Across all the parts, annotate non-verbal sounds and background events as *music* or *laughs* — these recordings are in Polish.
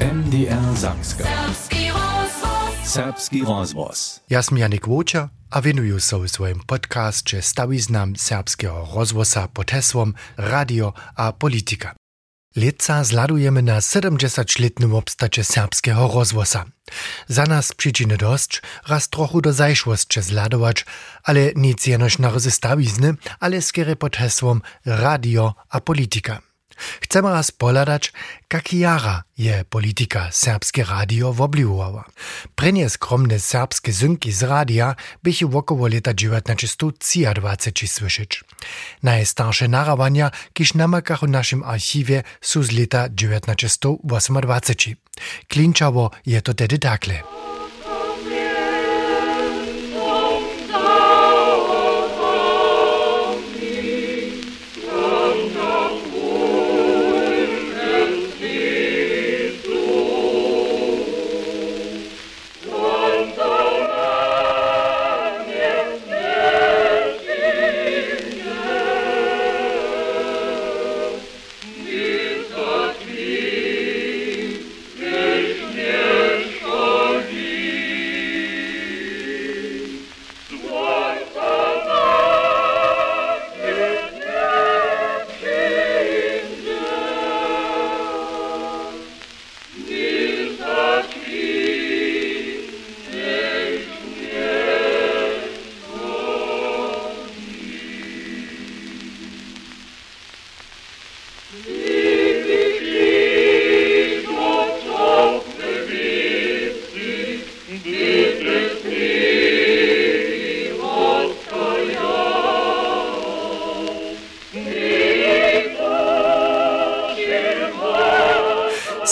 MDR Sakska. Serbski rozvoz. Serbski rozvoz. Ja sam Janik Łocia, a venuju so w swoim podcastie stawiznam serbskiego rozwosa pod hesłom Radio a Politika. Leca zladujemy na 70-letnym obstacie serbskiego rozwosa. Za nas przyczyny dość, raz trochu do zajszłości zladować, ale nic jenoś na razy stawizny, ale skiery pod hesłom Radio a Politika. Chcemy raz poladać, jak jara je politika serbskie radio wobliwowała. Prenie skromne serbskie zynki z radia bychu wokoło lata 1923 słyszeć. Najstarsze narawania, kiż namakach w naszym archiwie są z lata 1928. Klinčawo je to tedy takle.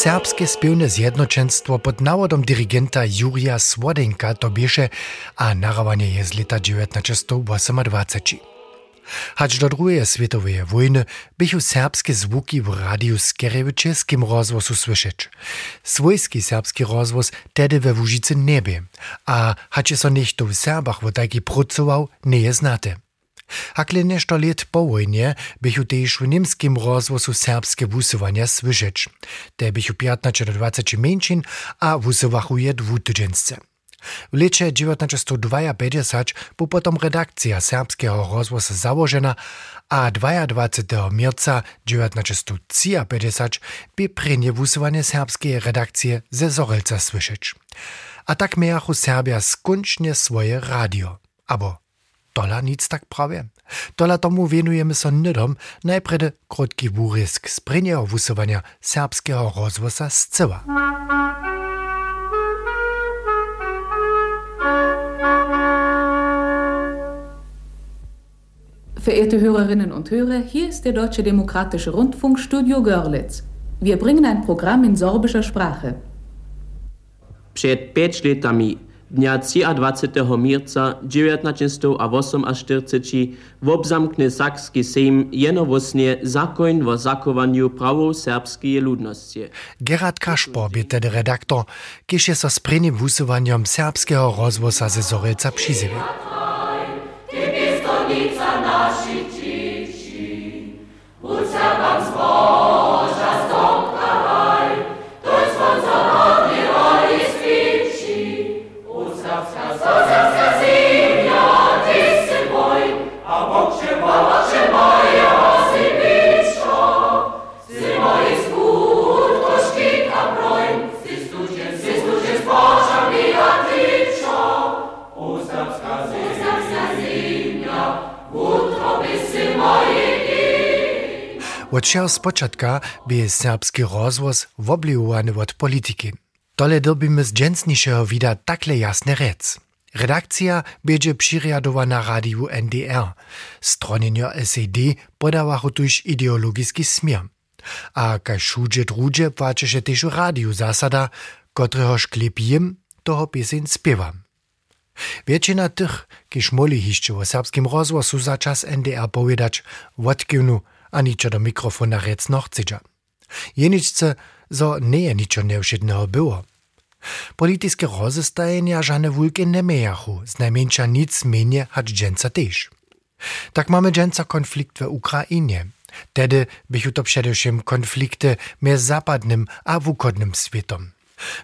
Serbskie Spełne Zjednoczenstwo pod nawodom dirigenta Jurija Słodenka to bieše a narawanie je z lata 1928. Hač do druge svetove vojne bihu serbske zvuki v radiju Skerevi českim rozvozu slyšeć. Svojski serbski rozvoz tedy ve Vužice nebie, a hač je so nekto v Serbach v taki procoval, ne je znate. Hakle nešto let po wojnie bychu też w niemskim rozwozu serbskie wusywania słyszeć. Te bychu 15 do 20 mężczyzn, a wusywachuje dwutydżensce. W lecie 1952 był potom redakcja serbskiego rozwozu założona, a 22 marca 1953 by prenie wusywanie serbskiej redakcje ze Zorelca. A tak miachu Serbia skończnie swoje radio. Abo Tola nic tak prawie. Tola tomu venujemy so nydom najprede krótki wórysk z prynjeho wusowania serbskiego rozwosa z cyła. Verehrte Hörerinnen und Hörer, hier ist der Deutsche Demokratische Rundfunk Studio Görlitz. Wir bringen ein Programm in sorbischer Sprache. Przed pięć latami dňa 23. mírca 1948 obzamkne Sakský sejm jenovosne zákon vo zakovaniu pravou serbskej ľudnosti. Gerard Kašpo je tedy redaktor, keď je sa s prvým vúsovaním serbského rozvosa ze Zorelca přizivil. Ty bist konnica naši čiši, u vám zvoj. Všeho spočatka by serbski rozvoz wobliwowany od polityki. Tole dobimy z dżęsniejszego wida takle jasne rec. Redakcja będzie przyriadowana radiu NDR. Stronjenio SED podawachu tuż ideologiski smier. A kaj šuđe druđe płacze też radiu zasada, kotrehoż klepijem, toho pieseň spiewam. Většina tych, kiž moli hišće o serbskim rozvosu za čas NDR povedać, odkivnu, a ničo do mikrofona rec noch chcedža. Jeničce, zo nie ničo nevšedného było. Politiskie rozestajenia żane wulkie nie mejachu, z najmniejsza nic mienie hać dżęca też. Tak mamy dżęca konflikt w Ukrainie. Tedy bychu to především konflikty mezi západnym a.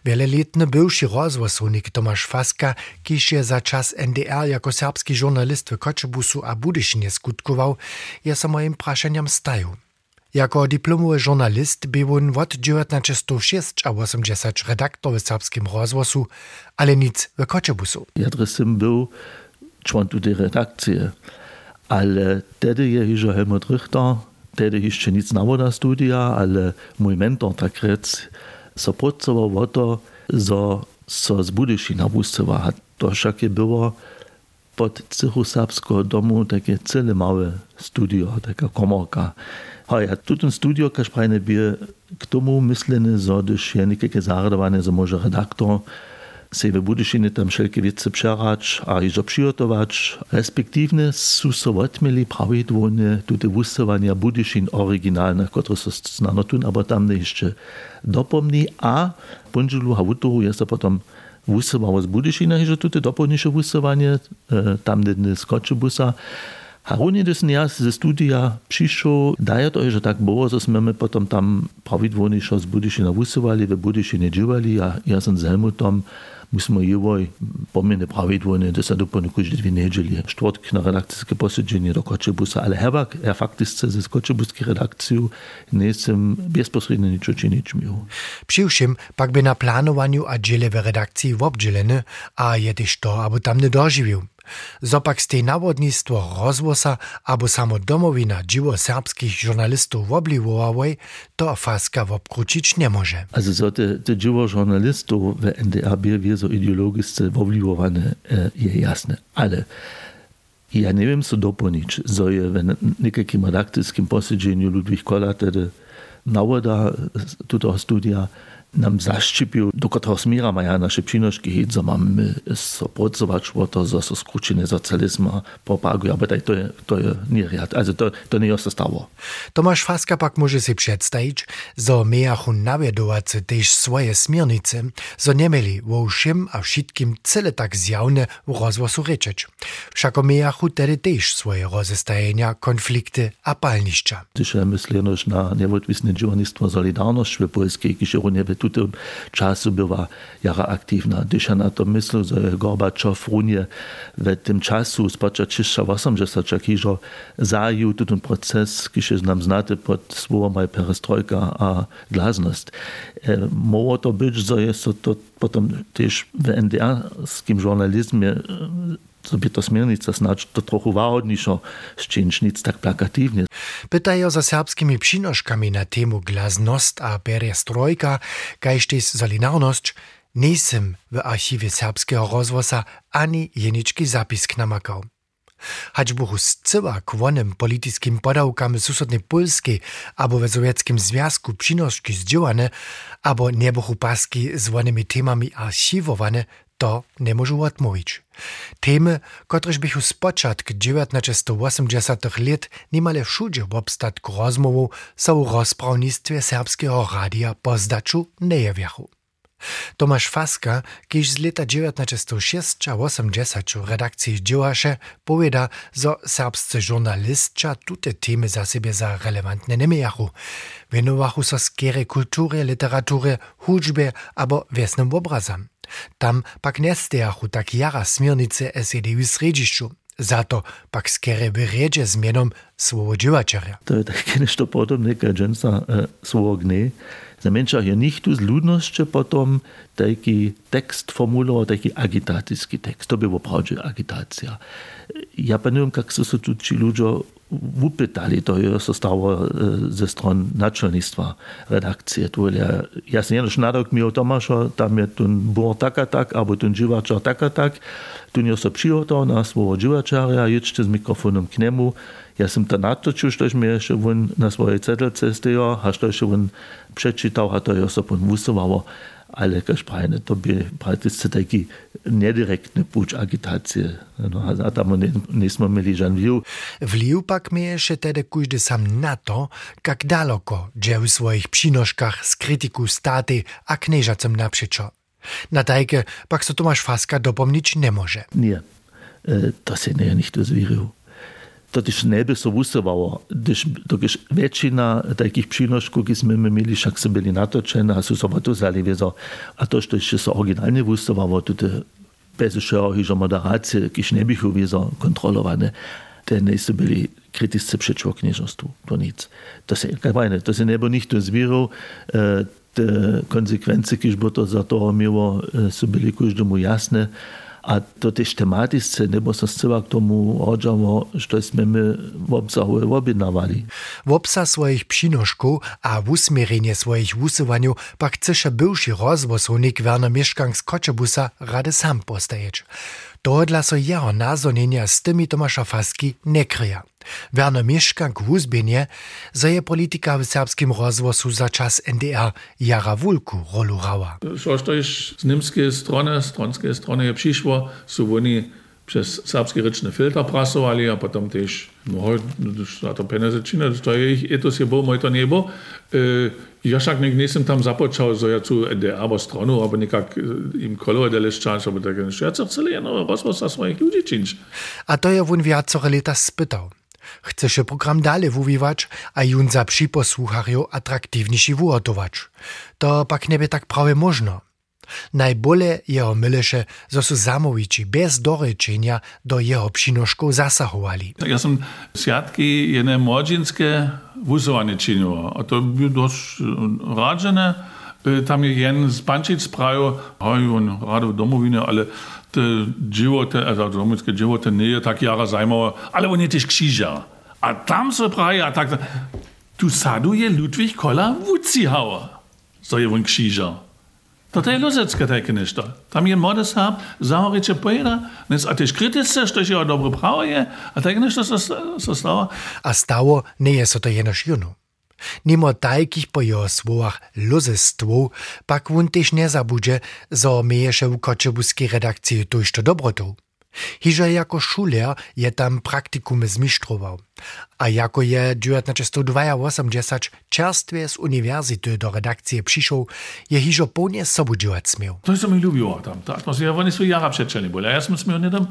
Wieloletny bywszy rozwosownik Tomasz Faska, kiż je za czas NDR jako serbski żurnalist w Koczebusu a Budyszynie skutkował, je sa moim praszeniam staju. Jako dyplomowy żurnalist był on od 1906 a 80 redaktor w serbskim rozwosu, ale nic w Koczebusu. Ja dressem był człon tej redakcji, ale wtedy je już Helmut Richter, wtedy jeszcze nic nawoda studia, ale mój mentor takrat so Sopotovo woto, zo so zbudyši na Wustova. A to však je było pod cychu Sapsko domu takie cele małe studio, taka komorka. A ja tutun studio, kaž prajne bi k tomu mislene, zo, když je nekaj zardowane, zo może redaktor, se w tam wszelkie wiece przerać, a iżo przygotować. Respektywnie są so odmieli prawidłownie tutaj wusowania Budyszin oryginalnych, które są znane tu, aber tam jeszcze dopomni, a pundzilu hawutoru jest to potem wusowało z Budyszina, że tutaj dopomniejsze wusowanie, tam nie z Koczebusa. A runie des ja ze studia przyszło, daje to, że tak było, że my potem tam prawidłownie z Budyszina wusowali, w Budyšinie dziewali, a ja z Helmutom musimy jewoj pomene pravidłownie, da se dopone kužde dwie nedźeli. Štvrtk na redakcijske posjeđenje do Kočebusa, ale hevak, ja faktisce ze Kočebuski redakciju nisam bezposrednio ničo činić mił. Přiwšim pak by na planowaniu a dziele w redakcji wobdzieleny, a je też to, aby tam nie dożywił. Zopak ste nawodnictwo rozwosa abo samo domowina dziwo serbskich żurnalistów wobliwowałej, to faska wobkrucić nie może. Also so te, te dziwo żurnalistów w NDR wie so ideologicznie wobliwowane e, je jasne, ale ja nie wiem co dopełnić, co je w niejakim redakcyjskim posiedzeniu Ludwik Kola tedy nawoda tuto studia nam zaščipił, do którego smiera mają nasze przynoszki, że mamy so pracować o to, że so skrócenie socjalizmu propagują, ale to, to nie riad, also to, to nie jest stało. Tomasz Faska pak może sobie przedstawić, że miachu nawiedować też swoje smiernice, że nie mieli o wszym a wszystkim cele tak zjawne w rozwoju ryczeć. Wszak miachu tedy też swoje rozestajenia, konflikty a palniszcza. Gdyż myślę na niewodwisne dziennictwo Solidarność w Polskiej, kiedy nie tutym czasu była jara aktywna. Gdyż ja na to myślę, że Gorbaczow runie w tym czasu z początku 80 kiżo zajął ten proces, kiedy nam znate pod słowem perestrojka a glazność. E, Mogło to być, że jest to potem też w NDR-skim żurnalizmie sobie to smiernica snacz to trochę ważniejsza, szczęść nic tak plakatywnie. Pytają za serbskimi przynoszkami na temu glaznost a perestrojka, kajż też solidarność, nisem w archiwie serbskiego rozwosa ani jeniczki zapisk namakał. Hać buchu zcyła k wonym politickim podałkam susodnej Polskiej albo w Sowieckim Związku przynoszki zdziałane, albo nie buchu paski z wonymi temami archiwowane, to nie może odmówić. Temy, któreż bychu z początku 1980 lat niemale wszędzie w obstatku rozmowów są w rozprawnictwie serbskiego radia pozdaczu nie jawiachu. Tomasz Faska, kiż z lata 1906 a 80 w redakcji działasze, powiada, że serbscy żurnalistcza tute temy za siebie za relevantne nie miachu. Wienowachu so skiery kultury, literatury, hudżbie albo wiesnym obrazam. Tam pak nestejachu tak jara smiernice SED w središću. Zato pak skere wyredzie zmianom svojho dziwačarja. To je tak nešto podobne, kad dženca e, svojho gne. Za menša je nichtu z ludnošće potom taki tekst formulował, taki agitacijski tekst. To było prawdzie agitacja. Ja pa neviem, kak so se tu ci ludzie upytali, to je so stało ze stron naczelnictwa redakcije. Tu ja, ja sam jenoś nadok mi o Tomasza, tam je tu było tak a tak, albo tu dziwaczar tak a tak. Tu nie so przygotował na svojho dziwačarja, jedźcie z mikrofonem k niemu. Ja sam to natočil, štož mi jeszcze on na svojej cedelce stojo, a štož on przeczytał, a to je so pon wusowało. Ale kaž prajne, to by prakticky taki nedirektny puč agitacije. No, a tam nismo mieli žan vliv. Vliv pak mieješe tedy kujdy sam na to, jak daleko dže v svojich přinoškach z kritiku státy a knieżacem naprzeczo. Na tajke pak so Tomasz Faska dopomnieć nie może. Nie, to się nie nicht dozwierzył. To też nie by so wusowało, gdyż dokiż więksina takich przynoszków, które my mieli, wszak są byli natoczone, a są sobie to zali, a to, że się so oryginalnie wusowało, to te bez szerokiej moderacji, jakieś nie były wiedzą kontrolowane, te nie są byli kriticy przeciwko knieżostwu, to nic. To się, jak fajne, to się nie było nikt zbierał, te konsekwencje, które to za to miało, są byli każdemu jasne, a to też tematyce, nebo sa zcela k tomu odžamo, što sme my v obsahu objednávali. W obsah swoich przynoszków a w usmierenie swoich wusywaniu pak chceše bywszy rozwosownik Werner Mieszkank z Koczebusa rady sam postajeć. Tohodla so jeho nazonenia z tymi Tomasza Faski nie kryja. Werner Mieszkank wuzbienie, że je polityka w serbskim rozwoju za czas NDR jara wulku rolu hrała. Što to jest z niemskiej strony, stronskiej strony przyszło, są oni przez serbski ryczny filtr prasowali, a potem też, no, za to pieniądze czyna, to ich etos je było, to nie było. Ja však nek nisem tam započal, so ja cu NDR bo stronu, aber nekak im kolo da leščanč, aber tak ja chcę chceli jedno rozvoz sa svojich ľudí činč. A to je won viacore leta spytał. Chce się program dalej wuwiwać, a jun za przyposłucharjo atraktivniejszy wuotować. To pak nie by tak prawie można. Najbole jeho myleše, zo su zamoviči bez dorečenia do jeho přinoškov zasahovali. Ja som sviatky jedné mladžinské vuzovanie činil. A to bylo dosť radžené. Tam je jen z Pančic prajo, hoj, on rádo v domovine, ale te živote, also domovinské živote nie je tak jara zajmoво, ale on je tiež. A tam se praje, a tak, tu sadu je Ludwig Koller Wutzihauer. So je on kříža. To je luzecka takie nešto. Tam je modus hab, zauriče pojeda, nes a tež kritice, što je dobro pravo je, a takie nešto so stalo. A stało nie jest to jenoż junu. Nimo takich po jeho słowach luzestwo, pak wun też nie zabudże, zo miejesze w koczebuskiej redakcji to jeszcze dobrotą. Hižo jako šuler je tam praktikum zmištroval. A jako je 1982 čerstvě z univerzity do redakcie přišel, je hižo plně sobudziłać smiał. To se mi lubiło tam. Ta atmosfera, oni są jara przeczeni byli. A ja sam smiał nie tam,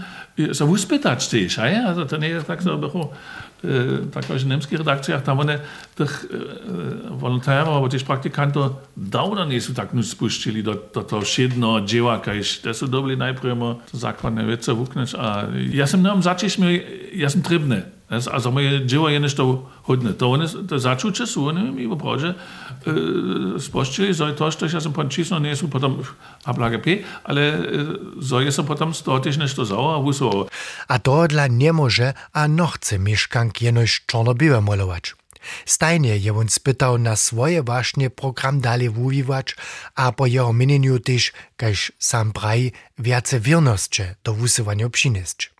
so uspytać też, a ja, to nie jest tak, było, takož v nemských redakcijách tam one tých volontérov alebo tiež praktikantov dávno nie sú tak spustili do, do toho všedného diváka. To sú dobili najprv základné veci vukneš a ja som nám začíš, ja som tribný. Also moje dzieło je hodne. To one to začuče sú, one mi opravdu e, spoščili, zo je to, što ja som pončísno, nie sú potom ablage P, ale e, zo je som potom z toho tiež nešto zaujímavé a husovo. A tohodla nie może, a no chce mieszkank jenoś czarno-białe malować. Stajnie je on spytał na swoje właśnie program dalej wuwiwać, a po jeho mineniu też, kaž sam praji, wiace wierności do wusywania przynieść.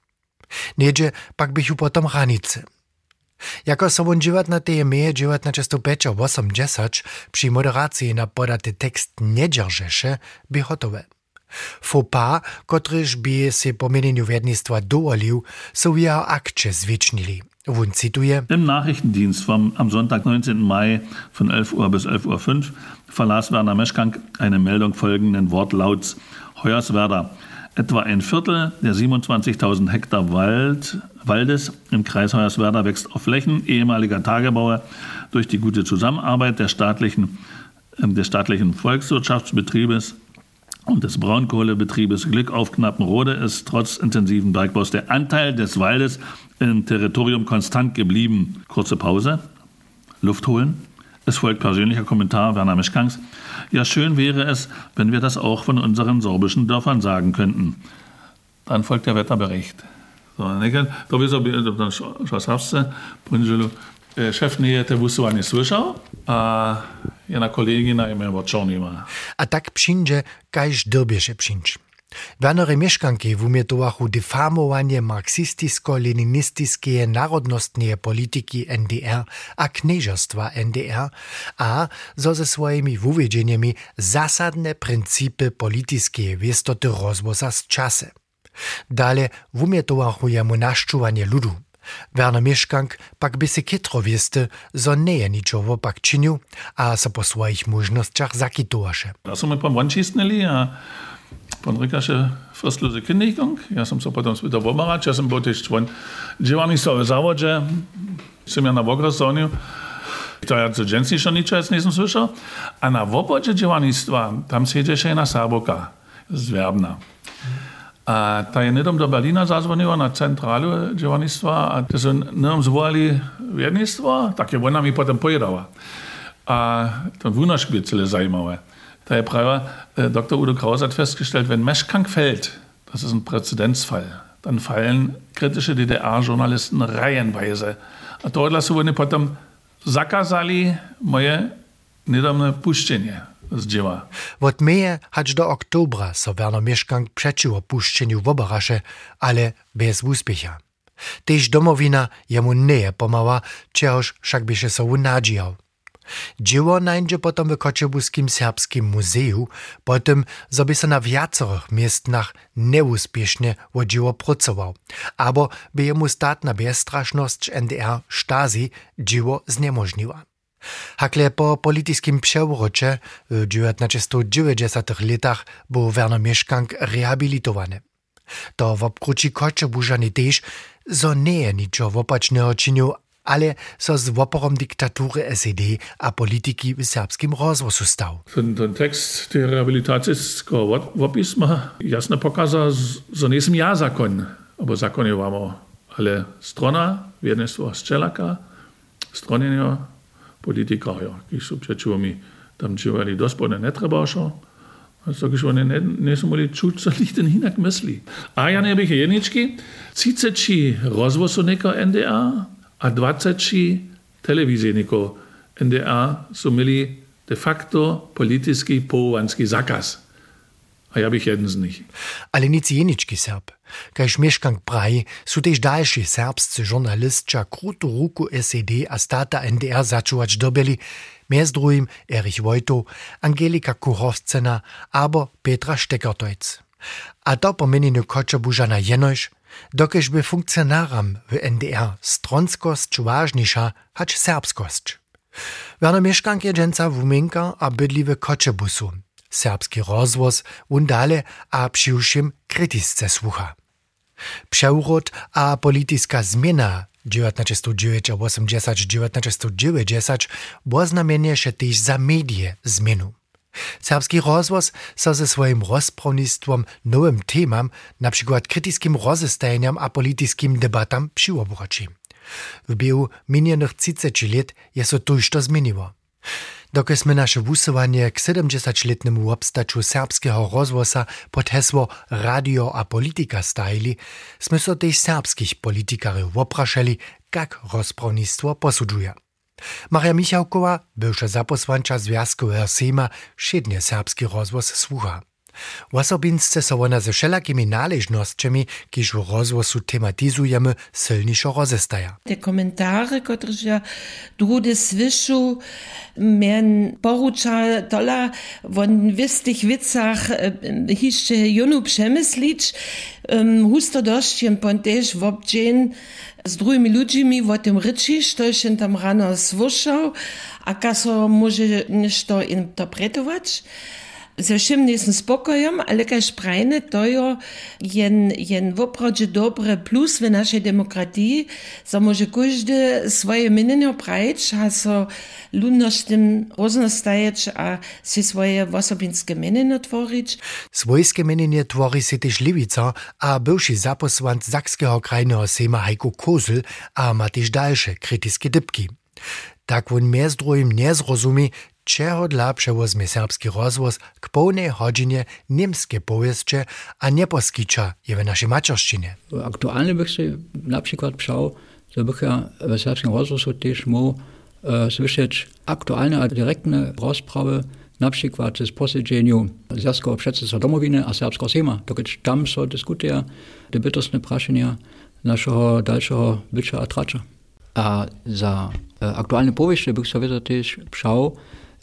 Niedzie pak bych ju potom hranice. Jako sobunživotna témy je životna často pečo 80 při moderacji na podate tekst nedržeše by hotové. Fopa, kotryž by si po měnění vědnictva dovolil, jsou jeho akče zvětšnili. Wun zituje. Im Nachrichtendienst vom, am Sonntag, 19. Mai von 11 Uhr bis 11.05 Uhr verlas Werner Meschkank eine Meldung folgenden Wortlauts. Hoyerswerda. Etwa ein Viertel der 27.000 Hektar Wald, Waldes im Kreis Hoyerswerda wächst auf Flächen ehemaliger Tagebauer durch die gute Zusammenarbeit der staatlichen, äh, des staatlichen Volkswirtschaftsbetriebes und des Braunkohlebetriebes Glück auf Knappenrode ist trotz intensiven Bergbaus der Anteil des Waldes im Territorium konstant geblieben. Kurze Pause. Luft holen. Es folgt persönlicher Kommentar Werner Mischkanks. Ja, schön wäre es, wenn wir das auch von unseren sorbischen Dörfern sagen könnten. Dann folgt der Wetterbericht. So, to by sobie na szasawce prynżylu szef nie te wusuwanie słyszał, a jedna kolegyna i mnie ma. A tak przyjdzie, każ dobierze przyjdzie. Wernery mieszkanki wumietowachu defamowanie marksistisko-leninistiskie narodnostnie polityki NDR a knieżostwa NDR, a zo ze swoimi wuwiedzieniami zasadne pryncypy polityskie wiestoty rozwoza z czasem. Dale wumietowachu jemu naszczuwanie ludu. Werner Mieszkank pak by se kitro wieste, zo nie niczowo pak czynił, a se po swoich możnościach zakitowaše. Ja są my po a Pan rikaše frstlose Kündigung. Ja som sa potom spýtal omarať, ja som bol tiež člen dživanistowe závodže. Som ja na Vogrosoniu. To ja dženstniejsze ničo nie som słyszał. A na wobodzie dżiwanistwa tam siedzieć jedna Saboka z Werbna. A ta je do Berlina zazvonila na centrálu dživanistva a to sú nedom zvolali viednictvo, tak je ona mi potom pojedala. A to wird celé zajímavé. Herr Breyer, äh, Dr. Udo Kraus hat festgestellt, wenn Meschkank fällt, das ist ein Präzedenzfall, dann fallen kritische DDR-Journalisten reihenweise. A tohle sú oni potom zakázali moje nedávne puštenie z dzieła. Od meje hać do oktobra so Werner Mieszkank przeciło puszczeniu w obarasze, ale bez úspěcha. Tež domovina jemu nie pomała, czegoż však by się so unadzijał. Dzieło nańdzie potom w Koczebuskim Serbskim Muzeju, potem, zo by se na wiacorych miestnach neuspiesznie o dzieło pracował, abo by jemu statna bezstraszność NDR Stasi dzieło zniemożniła. Hakle po politiskim przewrocie w 1990 latach był Werner Mieszkank rehabilitowany. To w obkruci Koczebużany też, zo nie je niczo opačného činil, ale so z oporom diktatury SED a politiki v serbskim rozvoju stav. Ten, ten tekst te rehabilitacijskega opisma jasno pokaza, za nisem ja zakon, obo zakonjevamo, ale strona, vjernestvo ščelaka, stronjenjo politikarjev, ki so pred čuvami tam živeli dospodne ne trebašo, oni ne, ne so mogli čuti, so *laughs* liten inak misli. A ja ne bih jednički, ciceči razvoju NDA, a 20 telewizijników NDA są mieli de facto polityjski połowanski zakaz. A ja bych jeden z nich. Ale nic jenički Serb. Kaž mieszkank Braj su tež dalši serbscy žurnalistča krutu ruku SED a stata NDR začuvač dobili, mez drugim Erich Wojto, Angelika Kurovcena abo Petra Steckertojc. A to pomeninu koča bužana jenož, dokež by funkcionáram w NDR stronskost ważniejsza hać serbskost. Werner mieszkank je dżęca wuminka a bydliwe koczebusu. Serbski rozwoz undale a przyuszym krytisce słucha. Przewrót a polityczna zmiana 1980-1990 było znamienie się też za medie zmienu. Serbski rozvoz so ze swoim rozprawnictwom nowym temam, na przykład krytycznym rozestajeniam a polityckim debatam przyłobraci. W biegu minionych 30 lat je so tuż to zmieniło. Dokąd nasze wusowanie k 70-letnemu obstaczu serbskiego rozwosa pod hesło Radio a polityka stajili, sme so też serbskich politikarzy opraszali, jak rozprawnictwo posudżuje. Maria Michałkowa, bywsza zaposłancza Związkowego Sejma, szednie serbski rozwoz słucha. Osobince so ona ze wszelakimi należnościami, kiż w rozwozu tematizujemy, silniejszo rozestaja. Te komentare, które ja drudy słyszu, mian porucza dola von wistych witzach jeszcze junu przemyslić, um, husto dościem ponteż w obdzień z drugimi ludźmi o tym ryczysz, to się tam rano słyszał, a kaso może nešto interpretować. Ze všim nisem spokojem, ale kaj šprajne, to je jen, jen voprađe dobre plus v našej demokratiji, za može každý svoje minenje prajič, a so ludnoštim roznostajeć, a si svoje osobinske minenje tvorić. Svojske minenje tvori si tež Livica, a bivši zaposlant Zakského krajného sejma Heiko Kozel a ma tež dalsze kritické dybki. Tak on mez druhým nezrozumí, čeho dla przewozmy serbski rozwoz k pełnej hodzinie niemskie powieście, a nie poskicza je w naszej macierszczynie. Aktualnie bych się na przykład przał, że bych ja w serbskim rozwozu też mógł e, słyszeć aktualne, a direktne rozprawy na przykład z posiedzeniu Związku Przedstawstwa Domowiny a Serbskiego Sejma, dokąd tam są dyskutuje te bytostne praszenia naszego dalszego bycia a tracza. A za e, aktualne powieści bych sobie też przał,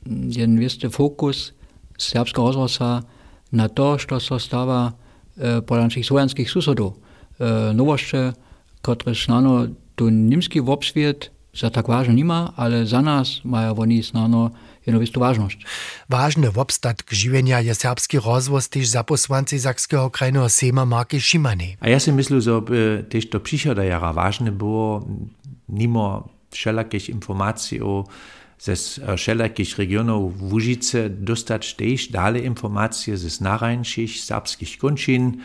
jen wieste fokus serbského rozhlasa na to, što se stava e, po našich slovenských susedov. E, novošće, ktoré snano tu nimský obsviet za tak ważne nima, ale za nas mają oni znano jedną istą ważność. Ważny obstatk żywienia je serbski rozwoz też za posłancy Zakskiego krajnego Sejma Marki Szimany. A ja si myślę, że by też to przychoda jara ważne było, mimo wszelakich informacji o ze wszelakich regionów Łużyce dostać też dalej informacje ze narańszych serbskich kończyn,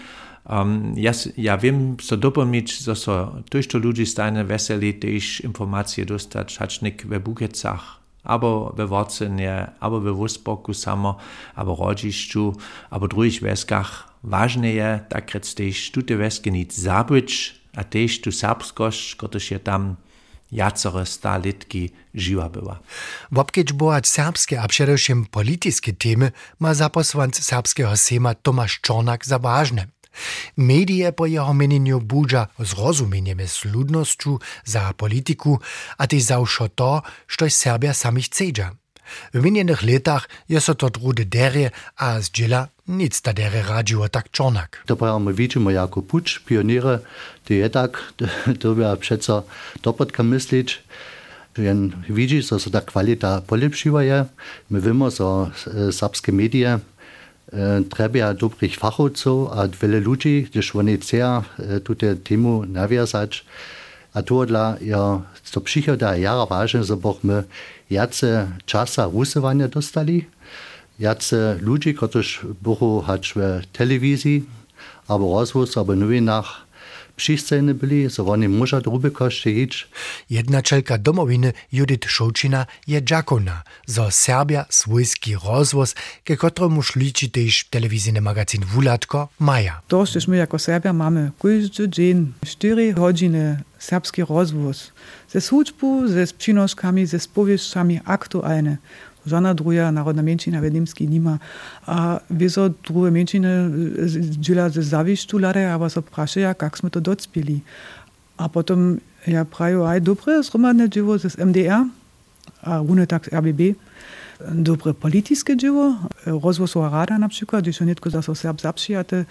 Um, ja, ja wiem, co dopomieć, że so to ludzie stane weseli też informacje dostać, hacznik we Bukecach, albo we Worcenie, albo we Wusboku samo, albo Rodziszczu, albo drugich weskach. Ważne je, tak też tu te weski nic zabyć, a też tu serbskość, któraż je tam jacore sta litki żyła była. Wobkieć boać serbskie, a przedewším polityczne temy ma zaposłanc serbskiego Sejma Tomasz Czornak za ważne. Medije po jeho menjenju budža zrozumienie z ludnošću za politiku, a też za to, što Serbia samih cedža. W minionych latach jest to trude derje, a z dziela nic ta derje radziło tak czornak. To my widzimy jako pucz, pioniery, to je tak, to by przeco dopotka myśleć, Jen widzi, że ta kwalita polepszyła je. My wiemy, że serbskie media treba dobrých fachowców, a wiele ludzi, gdyż oni chcą tę temu nawiązać. A to dla ja, to przychoda jara ważne, żebyśmy jace czasa rusowania dostali, jace ludzi, którzy buchu hać w telewizji, albo rozwóz, albo nowinach, przysceny byli, so oni muszą druby koszty iść. Jednačelka domowiny Judith Šoučina je džakona, zo Serbia svojski rozvoz, ke kotromu šliči tež telewizyjny magazyn Wulatko maja. To, że my jako Serbia mamy każdy dzień 4 godziny serbski rozvoz, ze służbą, ze przynoskami, ze spowieszczami aktualne. Żadna druga narodna menšina v Nemski nima. A wieso druge menšine dziela ze zawiszczu lade, aber so prašeja, jak smo to docpili. A potom ja prajo, aj dobre zromadne dzieło z MDR, a rune tak z RBB. Dobre polityczne dzieło, rozwosowa rada na przykład, gdyż netko za so Serb zapřijate,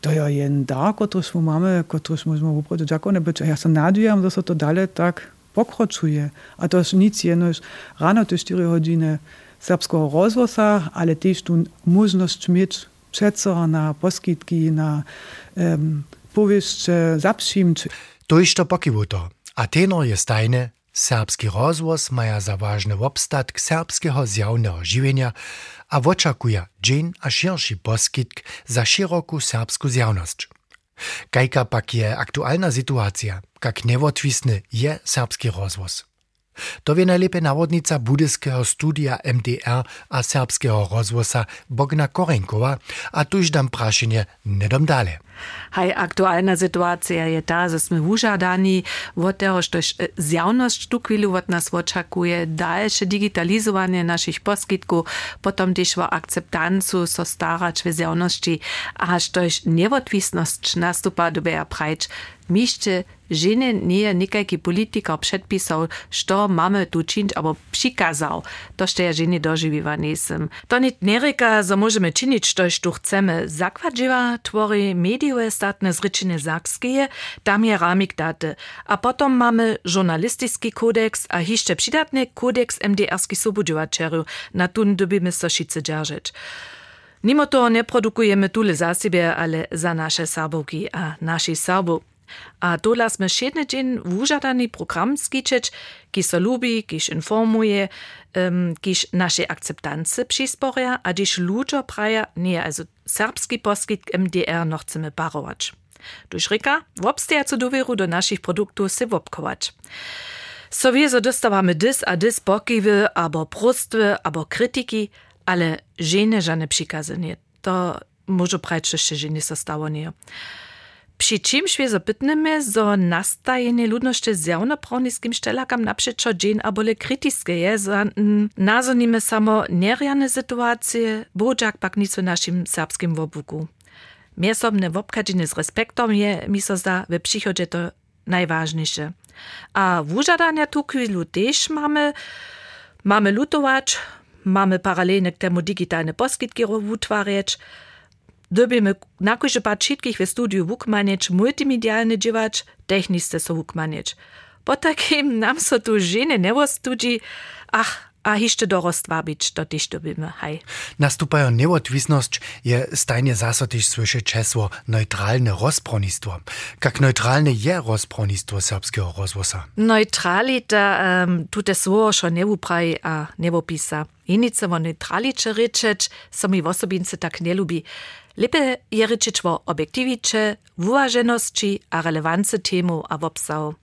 to je jen dar, kotryż mamy, kotryż możemy uprodzić zakone być. A ja se nadwijam, że so to dalej tak A to nic jenož rano te 4 hodiny serbského rozvoza, ale tiež tu možnosť mieć přeco na poskytky, na um, powieszcze, zapšimč. To išto pokivuto. A tenor je stajne, serbski rozvoz maja za ważny obstatk serbskiego zjawnego żywienia, a oczekuje dzień a szerszy poskytk za szeroką serbską zjawność. Kajka pak je aktualna sytuacja, kak niewotwisny je serbski rozwoz. To wie najlepiej nawodnica budyskiego studia MDR a serbskiego rozwoza Bogna Korenkowa, a tuż dam praszenie nedom dale. Haj, aktualna sytuacja je ta, że sme wużadani od tego, że zjawność tu chwilu od nas oczekuje dalsze digitalizowanie naszych poskitków, potom też o akceptancu so starać w zjawności, a że niewotwisność nastupa do prajcz, Mište žene nie nikajki politiker předpisał, što mamy tu czynić albo przykazał. To, što ja žene dożywiwa nisem. To nie nereka, że możemy czynić, što tu chcemy. Zakładziwa twory mediowe statne zrycziny zakskie, tam je ramik daty. A potom mamy żurnalistyczny kodeks, a jeszcze przydatny kodeks MDR-ski sobudziwaczerów. Na tun dobimy so šice dzierżyć. Mimo to nie produkujemy tule za siebie, ale za nasze Serbowki a nasi Serbów. A dola sme šedny dzień wużadany program skiczyć, ki so lubi, kiż informuje, um, kiż naszej akceptance przysporia, a dziś ludzie praja, nie also serbski poskit MDR noch chcemy parować. Durch Rika, wobsteja co dowieru do naszych produktów se wobkować. So wieso dostawamy dys a dys bokiwy, abo prostwy, abo krytyki, ale żene żadne przykazy nie. To może prać jeszcze, że nie zostało nie. Przy czym się zapytnemy, zo nastajenie ludności zjawnopravniskim štelakam naprzeczo dzień abole krytyczne je, za nazonimy samo neriane sytuacje, bođak pak nic w naszym serbskim wobuku. Miesobne wobkadziny z respektom je, mi so zda, w przychodzie to najważniejsze. A wużadania tu chwilu też mamy, mamy lutować, mamy paralelnie k temu digitalne poskitki utwarzać, Dobimy na kojże pat všetkých ve studiu wukmanieć, multimedialny dziewacz, techniczne so wukmanieć. Po takim nam so tu žene nevostudzi, ach, a jeszcze dorost wabić, to też to bymy, hej. Nastupają nieodwisność je stajnie zaso też słyszy czesło neutralne rozpronistwo. Jak neutralne je rozpronistwo serbskiego rozwosa? Neutralita, um, tu te słowo schon nie upraj, a nie opisa. Inice o neutralicze ryczeć, so mi w osobince tak nie lubi. Lepe je ryczeć o uważeności a relevance temu a obsahu.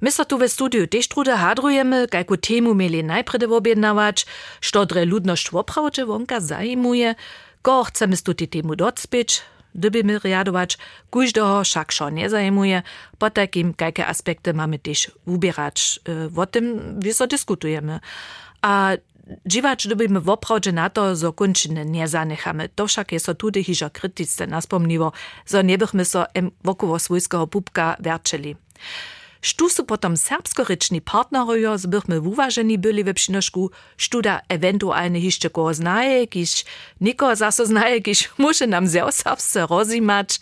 My tu ve studiu tež trude hadrujemy, kajku temu mieli najprede objednawać, što dre ludność woprawcze wonka zajmuje, ko chcemy stuti temu docpieć, dybimy riadować, każdego však šo nie zajmuje, po takim kajke aspekty mamy też ubierać, o tym wiso dyskutujemy. A dziwać dybimy woprawcze na to, zo kończyny nie zanechamy. To však je so tudy hižo kritice naspomniło, zo nie bychmy so em wokoło swojskiego pupka werczyli. Štu su potom serbskorečni partnerujo, zbychmy uważeni byli we przynoszku, študa ewentualnie jeszcze kogo znaje, kiż nikogo zaso znaje, kiż muszę nam serbsce rozimać.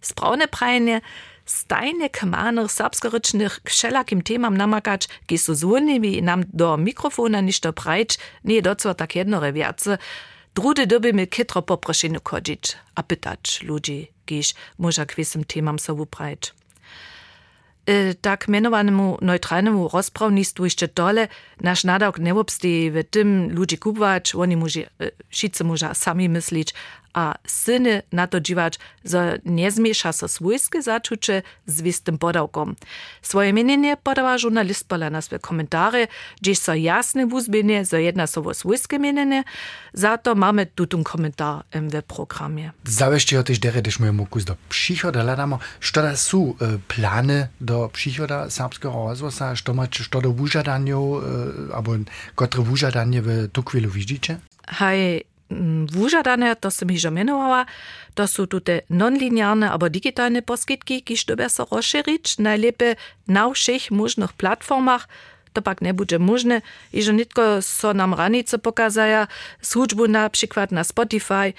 Sprawne prajnie, stajne kmaner serbskorečnych všelakim temam namakać, ki su zunimi nam do mikrofona ništo prajč, nie docło tak jednore wiace. Drude doby mi kitro poprošenu kodzić, a pytać ludzi, kiż może kwisym temam so uprajč. Y, tak mianowanemu neutralnemu rozprawnictwu jeszcze dole nasz nadawk nie obstoi w tym ludzi kupować, oni musi, wszyscy muszą sami myśleć, a syny na to dziwać, że nie zmiesza so swojskie zaczucie z wistym podałkom. Swoje mienienie podawa żurnalist pola na swe komentare, gdzieś so jasne wuzbienie, że jedna so swojskie mienienie, za to mamy tutun komentar w programie. Zaweźcie o też dere, gdyż my mógł do przychoda ladamo, što da są e, plany do przychoda serbskiego rozwosa, što macie, što do wużadaniu, e, albo kotre wużadanie w Tukwilu widzicie? Hej, wužadane, to som hižo menovala, to sú tu nonlineárne alebo digitálne poskytky, kiž dobe sa rozšíriť, najlepe na všech možných platformach, to pak nebude možné, i že nitko so nam ranice pokazaja, službu na przykład na Spotify.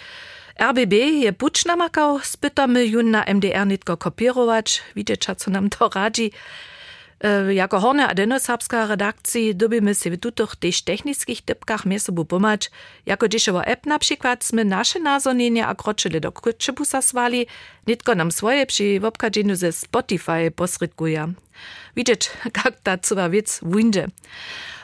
RBB je puč namakał, spytamy jun na MDR nitko kopierować, widzieć, co nam to radzi. E, jako horne adenosapska redakcji dobimy się w tutych też technickich typkach my sobą pomać. Jako dzisiowa app na przykład sme nasze nazonienie a kroczyli do kutczybusa swali, nitko nam swoje przy wobkadzeniu ze Spotify posrytkuje. Widzieć, jak *laughs* ta cuwa wiec windzie.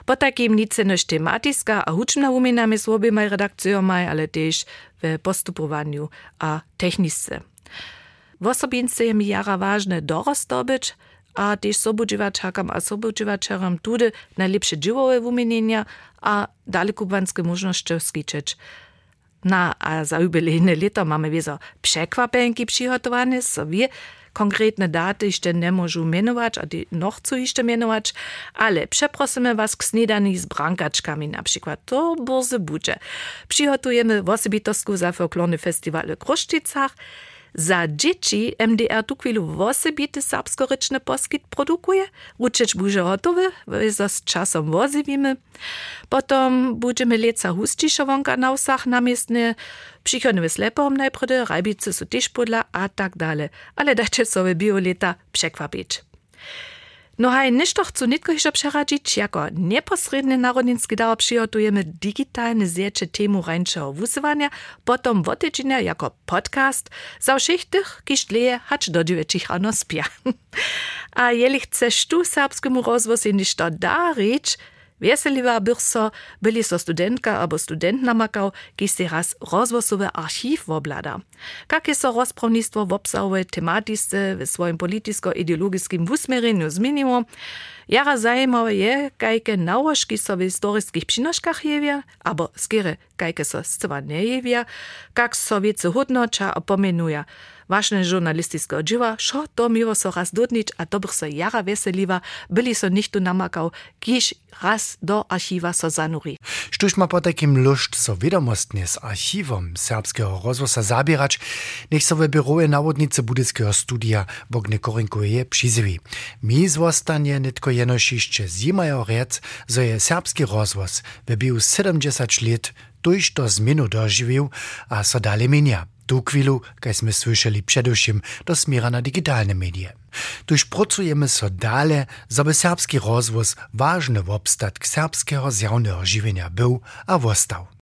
Po takim nic nož tematicka a hučna umena my s oběma redakcijomaj, ale też w postupowaniu a technice. Je mi jara ważne dorozdobyć, a też sobudziwaczakam a sobudziwaczerom tudy najlepsze dziełowe umienienia a dalekubanskie możności skiczeć. Na, a za jubilejne lata mamy wieso przekwapenki przygotowane, so wie, konkretne daty jeszcze nie możu mianować, a noch co jeszcze mianować, ale przeprosimy was k snedani z brankaczkami na przykład, to bardzo budzie. Przygotujemy w osobitostku za folklorny festiwal w Kruszczycach, za dzieci MDR tu chwilu wosebity serbskoryczny poskyt produkuje. Uczyć będzie gotowy, za z czasem wozywimy. Potem będziemy leca hustiszowonka na usach namiestne, przychodnymy slepom najpredy, rajbicy są też podla, a tak dalej. Ale dajcie sobie bioleta przekwapić. No haj, ništo chcú nitko hišo přeradzić, jako neposredny narodninski dar přihotujemy digitalne zječe temu rańczego wusywania, potom wotyczenia jako podcast, za všech tych, kiż tleje, hacz do dziewięcich rano spia. *laughs* A jeli chcesz tu serbskiemu rozwoju ništo Веселива Бирсо били со студентка або студент на макао, ки се раз розвосове архив воблада. Как е со розправниство в обсауе тематисте в своим политиско-идеологиским усмеренју зминимо, Jara zajemavo je, kajke naložki so v historijskih přinoškach jevja, abo skere, kajke so zcela ne jevja, kak so vece hodnoča opomenuja. Vašne žurnalistiske odživa, šo to miro so razdodnič, a dobrh so jara veseliva, bili so nihtu namakal, kiš raz do archiva so zanuri. Štuž ma potekim lušt so vedomostne s archivom serbského rozvosa zabirač, nech so ve biroje navodnice budeského studia Bogne Korinko je přizivi. Mi zvostanje netko jeszcze zimajo rec, że je serbski rozwos wybił 70 lat tuż to zmienu dożywił, a so dalej mienia. Tu chwilu, kaj sme słyszeli především do smiera na digitalne medije. Tuž pracujemy so dale, zaby serbski rozwóz ważny obstatk serbskiego zjawnego żywienia był a wostał.